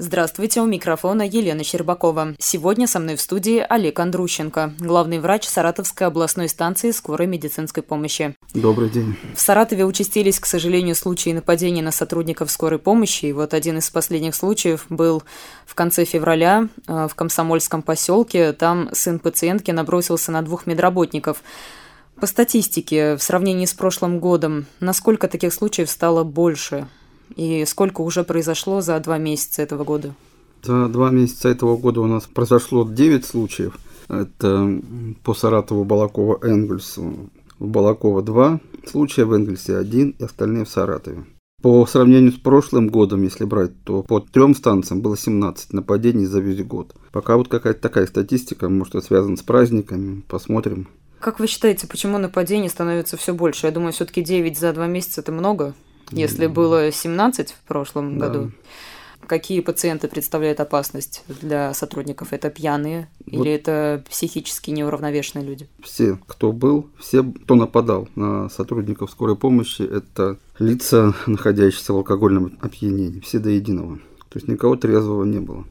Здравствуйте, у микрофона Елена Щербакова. Сегодня со мной в студии Олег Андрущенко, главный врач Саратовской областной станции скорой медицинской помощи. Добрый день. В Саратове участились, к сожалению, случаи нападений на сотрудников скорой помощи. И вот один из последних случаев был в конце февраля э, в Комсомольском поселке. Там сын пациентки набросился на двух медработников. По статистике, в сравнении с прошлым годом, насколько таких случаев стало больше? И сколько уже произошло за два месяца этого года? За два месяца этого года у нас произошло 9 случаев. Это по Саратову, Балакова, Энгельсу. В Балакова 2 случая, в Энгельсе 1 и остальные в Саратове. По сравнению с прошлым годом, если брать, то по трем станциям было 17 нападений за весь год. Пока вот какая-то такая статистика, может, это связано с праздниками, посмотрим. Как вы считаете, почему нападений становится все больше? Я думаю, все-таки 9 за два месяца это много если было 17 в прошлом да. году. Какие пациенты представляют опасность для сотрудников? Это пьяные вот или это психически неуравновешенные люди? Все, кто был, все, кто нападал на сотрудников скорой помощи, это лица, находящиеся в алкогольном опьянении, все до единого. То есть никого трезвого не было.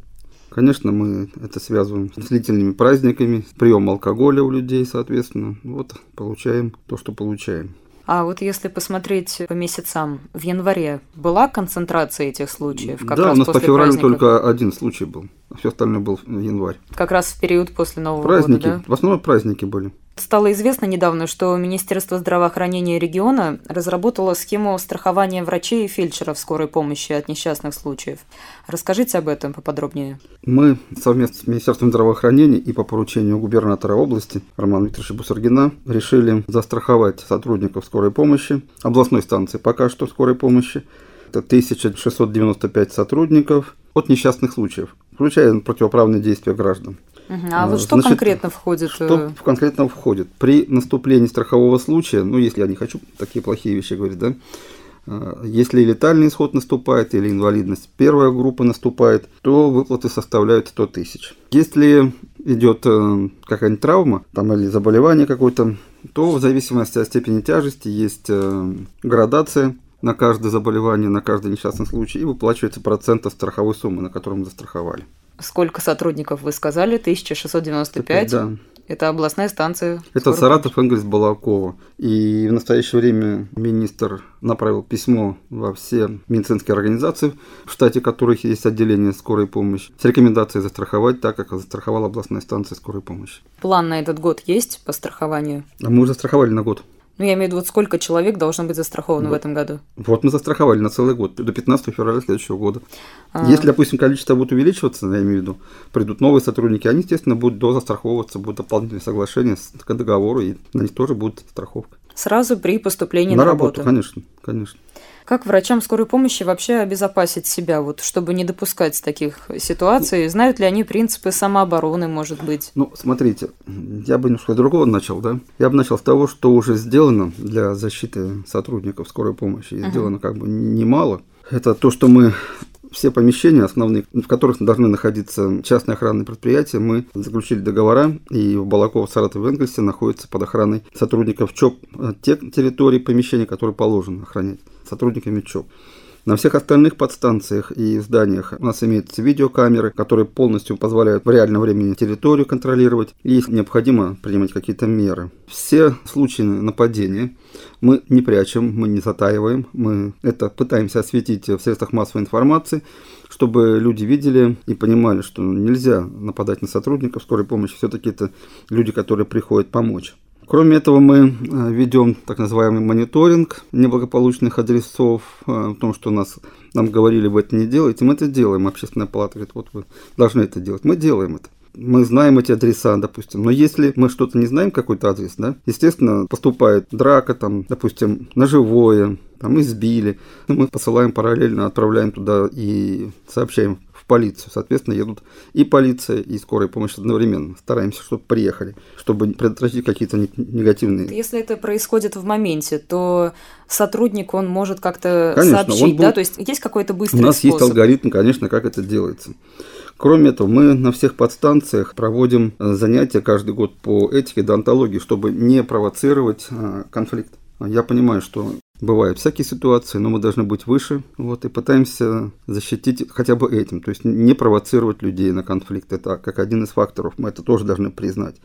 Конечно, мы это связываем с длительными праздниками, прием алкоголя у людей, соответственно. Вот получаем то, что получаем. А вот если посмотреть по месяцам, в январе была концентрация этих случаев? Как да, раз у нас по февралю праздников? только один случай был, а все остальное был в январь. Как раз в период после Нового праздники, года, да? В основном праздники были. Стало известно недавно, что Министерство здравоохранения региона разработало схему страхования врачей и фельдшеров скорой помощи от несчастных случаев. Расскажите об этом поподробнее. Мы совместно с Министерством здравоохранения и по поручению губернатора области Романа Викторовича Бусаргина решили застраховать сотрудников скорой помощи, областной станции пока что скорой помощи. Это 1695 сотрудников от несчастных случаев, включая противоправные действия граждан. Угу. А вот что Значит, конкретно входит? Что э? конкретно входит? При наступлении страхового случая, ну, если я не хочу такие плохие вещи говорить, да, а, если летальный исход наступает или инвалидность первая группа наступает, то выплаты составляют 100 тысяч. Если идет э, какая-нибудь травма там, или заболевание какое-то, то в зависимости от степени тяжести есть э, градация на каждое заболевание, на каждый несчастный случай и выплачивается процент от страховой суммы, на которую мы застраховали. Сколько сотрудников вы сказали? 1695? Да. Это областная станция. Это Саратов, Энгельс, Балакова. И в настоящее время министр направил письмо во все медицинские организации, в штате которых есть отделение скорой помощи, с рекомендацией застраховать так, как застраховала областная станция скорой помощи. План на этот год есть по страхованию? А мы уже застраховали на год. Ну, я имею в виду, вот сколько человек должно быть застраховано вот. в этом году? Вот мы застраховали на целый год, до 15 февраля следующего года. А... Если, допустим, количество будет увеличиваться, я имею в виду, придут новые сотрудники, они, естественно, будут дозастраховываться, будут дополнительные соглашения к договору, и на них тоже будет страховка. Сразу при поступлении на, на работу? конечно, конечно. Как врачам скорой помощи вообще обезопасить себя, вот, чтобы не допускать таких ситуаций? Знают ли они принципы самообороны, может быть? Ну, смотрите, я бы немножко другого начал, да? Я бы начал с того, что уже сделано для защиты сотрудников скорой помощи. И uh-huh. сделано как бы немало. Это то, что мы все помещения основные, в которых должны находиться частные охранные предприятия, мы заключили договора, и в Балаково, Саратове, Энгельсе находятся под охраной сотрудников ЧОП те территории помещений, которые положено охранять сотрудниками ЧОП. На всех остальных подстанциях и зданиях у нас имеются видеокамеры, которые полностью позволяют в реальном времени территорию контролировать, и необходимо принимать какие-то меры. Все случаи нападения мы не прячем, мы не затаиваем, мы это пытаемся осветить в средствах массовой информации, чтобы люди видели и понимали, что нельзя нападать на сотрудников скорой помощи, все-таки это люди, которые приходят помочь. Кроме этого, мы э, ведем так называемый мониторинг неблагополучных адресов, э, о том, что нас, нам говорили, вы это не делаете. Мы это делаем. Общественная палата говорит, вот вы должны это делать. Мы делаем это. Мы знаем эти адреса, допустим. Но если мы что-то не знаем, какой-то адрес, да, естественно, поступает драка, там, допустим, ножевое, там избили. Мы посылаем параллельно, отправляем туда и сообщаем полицию. Соответственно, едут и полиция, и скорая помощь одновременно. Стараемся, чтобы приехали, чтобы предотвратить какие-то негативные... Если это происходит в моменте, то сотрудник, он может как-то сообщить, будет... да? То есть есть какой-то быстрый У нас способ? есть алгоритм, конечно, как это делается. Кроме этого, мы на всех подстанциях проводим э, занятия каждый год по этике, деонтологии, чтобы не провоцировать э, конфликт. Я понимаю, что бывают всякие ситуации, но мы должны быть выше, вот, и пытаемся защитить хотя бы этим, то есть не провоцировать людей на конфликт. Это как один из факторов, мы это тоже должны признать.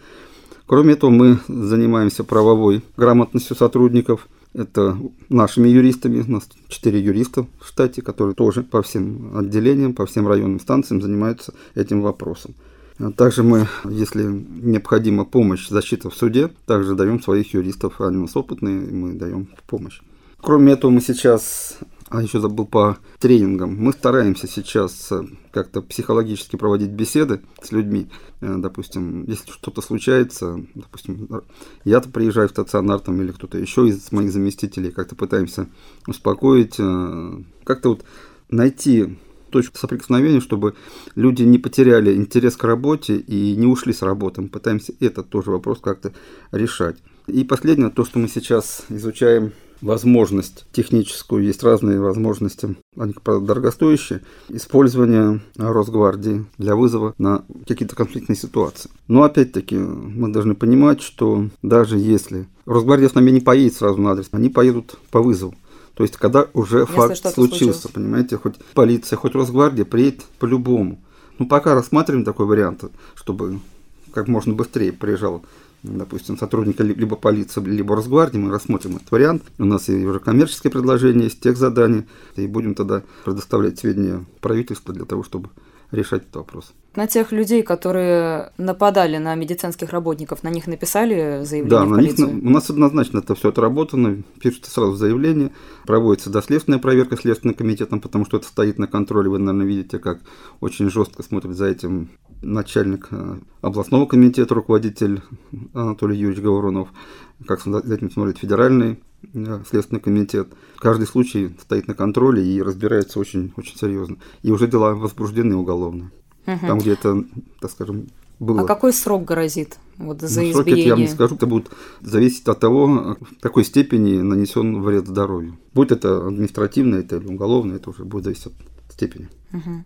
Кроме этого, мы занимаемся правовой грамотностью сотрудников – это нашими юристами, у нас 4 юриста в штате, которые тоже по всем отделениям, по всем районным станциям занимаются этим вопросом. А также мы, если необходима помощь, защита в суде, также даем своих юристов, они у нас опытные, мы даем помощь. Кроме этого, мы сейчас а еще забыл по тренингам. Мы стараемся сейчас э, как-то психологически проводить беседы с людьми. Э, допустим, если что-то случается, допустим, я-то приезжаю в стационар там, или кто-то еще из моих заместителей, как-то пытаемся успокоить, э, как-то вот найти точку соприкосновения, чтобы люди не потеряли интерес к работе и не ушли с работы. Мы пытаемся этот тоже вопрос как-то решать. И последнее, то, что мы сейчас изучаем возможность техническую, есть разные возможности, они, правда, дорогостоящие, использование Росгвардии для вызова на какие-то конфликтные ситуации. Но опять-таки мы должны понимать, что даже если Росгвардия с нами не поедет сразу на адрес, они поедут по вызову. То есть, когда уже Если факт случился, случилось. понимаете, хоть полиция, хоть Росгвардия приедет по-любому. Ну, пока рассматриваем такой вариант, чтобы как можно быстрее приезжал допустим, сотрудника либо полиции, либо Росгвардии, мы рассмотрим этот вариант. У нас и уже коммерческое предложение есть, тех задания, и будем тогда предоставлять сведения правительству для того, чтобы решать этот вопрос. На тех людей, которые нападали на медицинских работников, на них написали заявление да, в на полицию? Них, у нас однозначно это все отработано, пишется сразу заявление, проводится доследственная проверка Следственным комитетом, потому что это стоит на контроле, вы, наверное, видите, как очень жестко смотрит за этим начальник э, областного комитета, руководитель Анатолий Юрьевич Говорунов, как за этим смотрит федеральный э, Следственный комитет. Каждый случай стоит на контроле и разбирается очень, очень серьезно. И уже дела возбуждены уголовно. Угу. Там, где это, так скажем, было. А какой срок грозит вот, за ну, избиение? я вам не скажу, это будет зависеть от того, в какой степени нанесен вред здоровью. Будет это административное, это или уголовное, это уже будет зависеть от степени. Угу.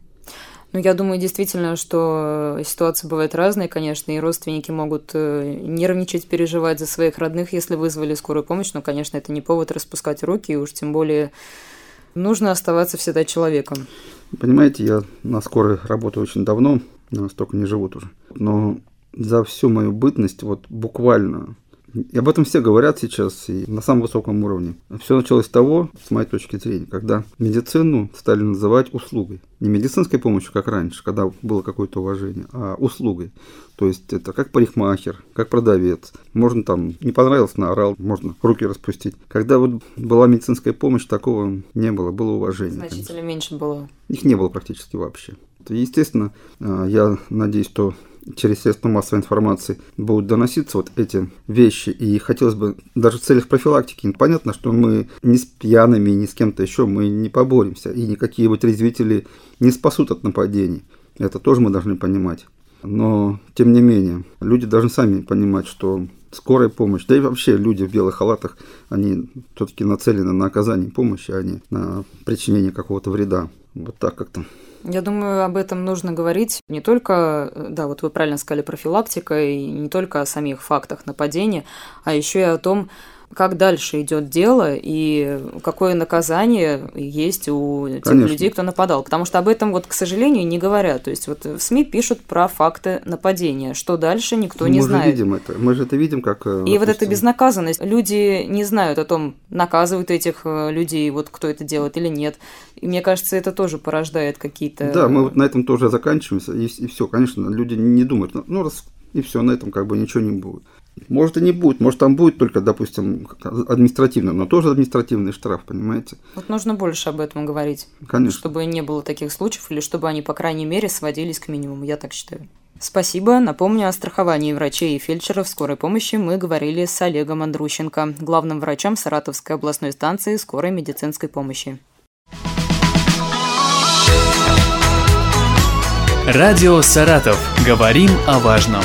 Ну, я думаю, действительно, что ситуации бывают разные, конечно, и родственники могут э, нервничать, переживать за своих родных, если вызвали скорую помощь, но, конечно, это не повод распускать руки, и уж тем более нужно оставаться всегда человеком. Понимаете, я на скорой работаю очень давно, столько не живут уже, но за всю мою бытность, вот буквально и об этом все говорят сейчас и на самом высоком уровне. Все началось с того, с моей точки зрения, когда медицину стали называть услугой. Не медицинской помощью, как раньше, когда было какое-то уважение, а услугой. То есть это как парикмахер, как продавец. Можно там, не понравилось, наорал, можно руки распустить. Когда вот была медицинская помощь, такого не было, было уважение. Значительно конечно. меньше было. Их не было практически вообще. Естественно, а, я надеюсь, что через средства массовой информации будут доноситься вот эти вещи. И хотелось бы даже в целях профилактики. Понятно, что мы ни с пьяными, ни с кем-то еще мы не поборемся. И никакие вот резвители не спасут от нападений. Это тоже мы должны понимать. Но, тем не менее, люди должны сами понимать, что скорая помощь, да и вообще люди в белых халатах, они все-таки нацелены на оказание помощи, а не на причинение какого-то вреда. Вот так как-то. Я думаю, об этом нужно говорить не только, да, вот вы правильно сказали, профилактика, и не только о самих фактах нападения, а еще и о том, как дальше идет дело и какое наказание есть у тех Конечно. людей, кто нападал. Потому что об этом, вот, к сожалению, не говорят. То есть вот в СМИ пишут про факты нападения. Что дальше, никто мы не же знает. Видим это. Мы же это видим, как... Э, и вот эта безнаказанность. Люди не знают о том, наказывают этих э, людей, вот кто это делает или нет. И мне кажется, это тоже порождает какие-то... Да, мы вот на этом тоже заканчиваемся. И, и все, конечно, люди не думают. Ну, раз и все, на этом как бы ничего не будет. Может и не будет, может там будет только, допустим, административно, но тоже административный штраф, понимаете? Вот нужно больше об этом говорить. Конечно. Чтобы не было таких случаев, или чтобы они, по крайней мере, сводились к минимуму, я так считаю. Спасибо. Напомню, о страховании врачей и фельдшеров скорой помощи мы говорили с Олегом Андрущенко, главным врачом Саратовской областной станции скорой медицинской помощи. Радио «Саратов». Говорим о важном.